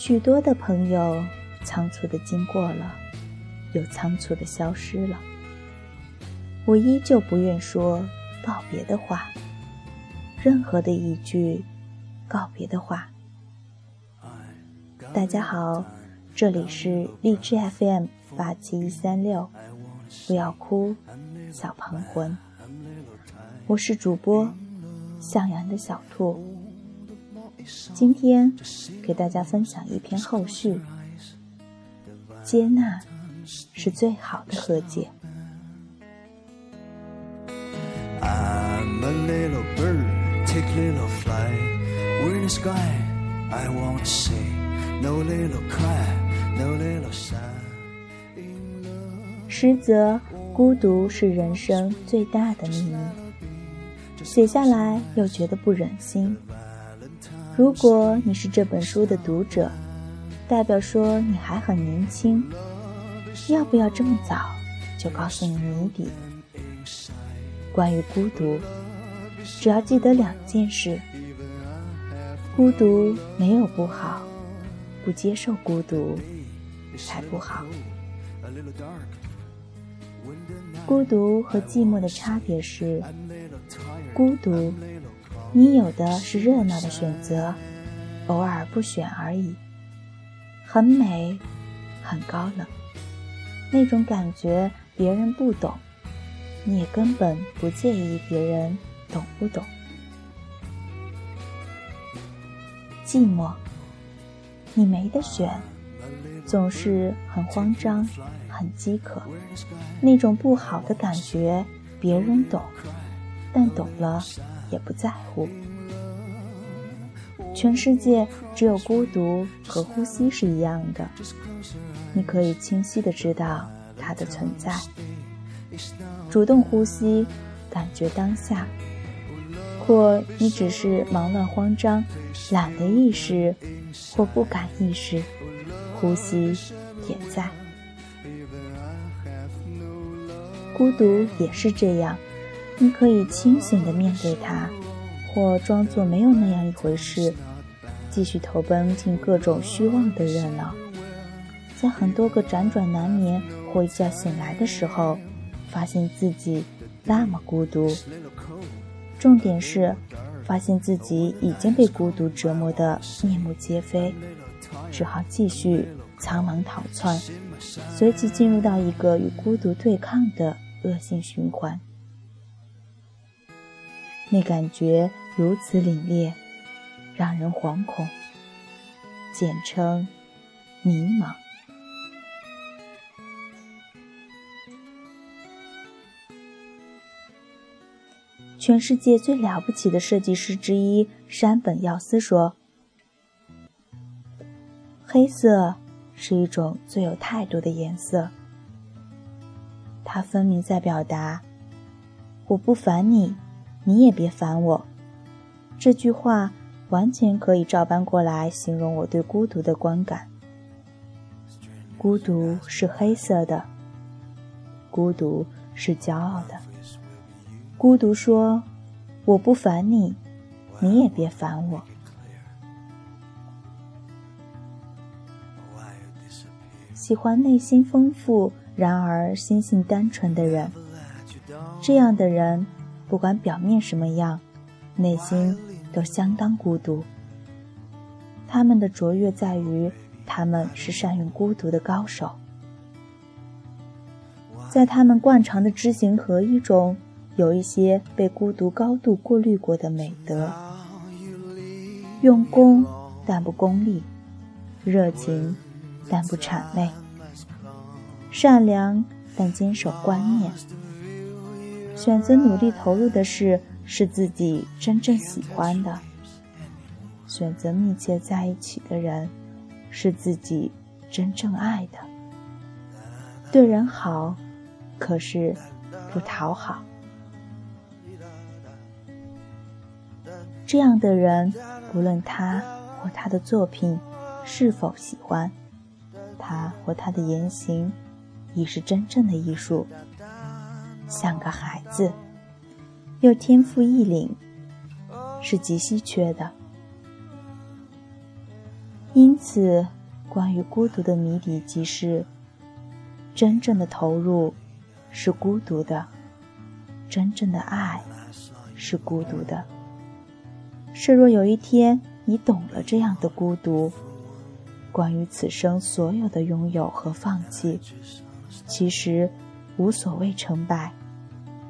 许多的朋友仓促的经过了，又仓促的消失了。我依旧不愿说告别的话，任何的一句告别的话。大家好，这里是荔枝 FM 八七一三六，不要哭，小旁魂。我是主播向阳的小兔，今天给大家分享一篇后续。接纳是最好的和解。实则，孤独是人生最大的秘密。写下来又觉得不忍心。如果你是这本书的读者，代表说你还很年轻，要不要这么早就告诉你谜底？关于孤独，只要记得两件事：孤独没有不好，不接受孤独才不好。孤独和寂寞的差别是。孤独，你有的是热闹的选择，偶尔不选而已。很美，很高冷，那种感觉别人不懂，你也根本不介意别人懂不懂。寂寞，你没得选，总是很慌张，很饥渴，那种不好的感觉别人懂。但懂了，也不在乎。全世界只有孤独和呼吸是一样的，你可以清晰的知道它的存在。主动呼吸，感觉当下；或你只是忙乱慌张，懒得意识，或不敢意识，呼吸也在。孤独也是这样。你可以清醒地面对它，或装作没有那样一回事，继续投奔进各种虚妄的热闹。在很多个辗转难眠或一觉醒来的时候，发现自己那么孤独。重点是，发现自己已经被孤独折磨得面目皆非，只好继续苍茫逃窜，随即进入到一个与孤独对抗的恶性循环。那感觉如此凛冽，让人惶恐。简称迷茫。全世界最了不起的设计师之一山本耀司说：“黑色是一种最有态度的颜色，它分明在表达我不烦你。”你也别烦我。这句话完全可以照搬过来形容我对孤独的观感。孤独是黑色的，孤独是骄傲的。孤独说：“我不烦你，你也别烦我。”喜欢内心丰富，然而心性单纯的人，这样的人。不管表面什么样，内心都相当孤独。他们的卓越在于，他们是善用孤独的高手。在他们惯常的知行合一中，有一些被孤独高度过滤过的美德：用功但不功利，热情但不谄媚，善良但坚守观念。选择努力投入的事是自己真正喜欢的，选择密切在一起的人是自己真正爱的。对人好，可是不讨好。这样的人，不论他或他的作品是否喜欢，他或他的言行已是真正的艺术。像个孩子，又天赋异禀，是极稀缺的。因此，关于孤独的谜底即是：真正的投入是孤独的，真正的爱是孤独的。是若有一天你懂了这样的孤独，关于此生所有的拥有和放弃，其实无所谓成败，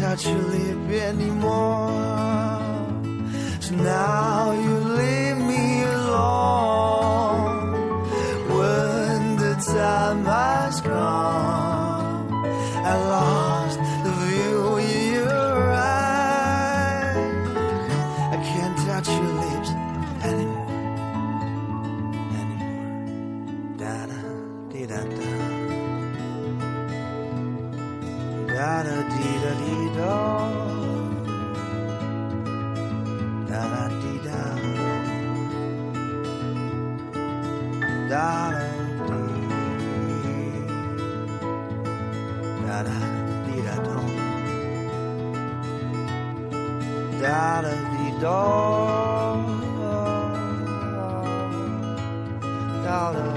touch your lip anymore. So now you leave Da da dee da dee da. Da da dee da. Da da. da da dee da dum da da dee da da dee da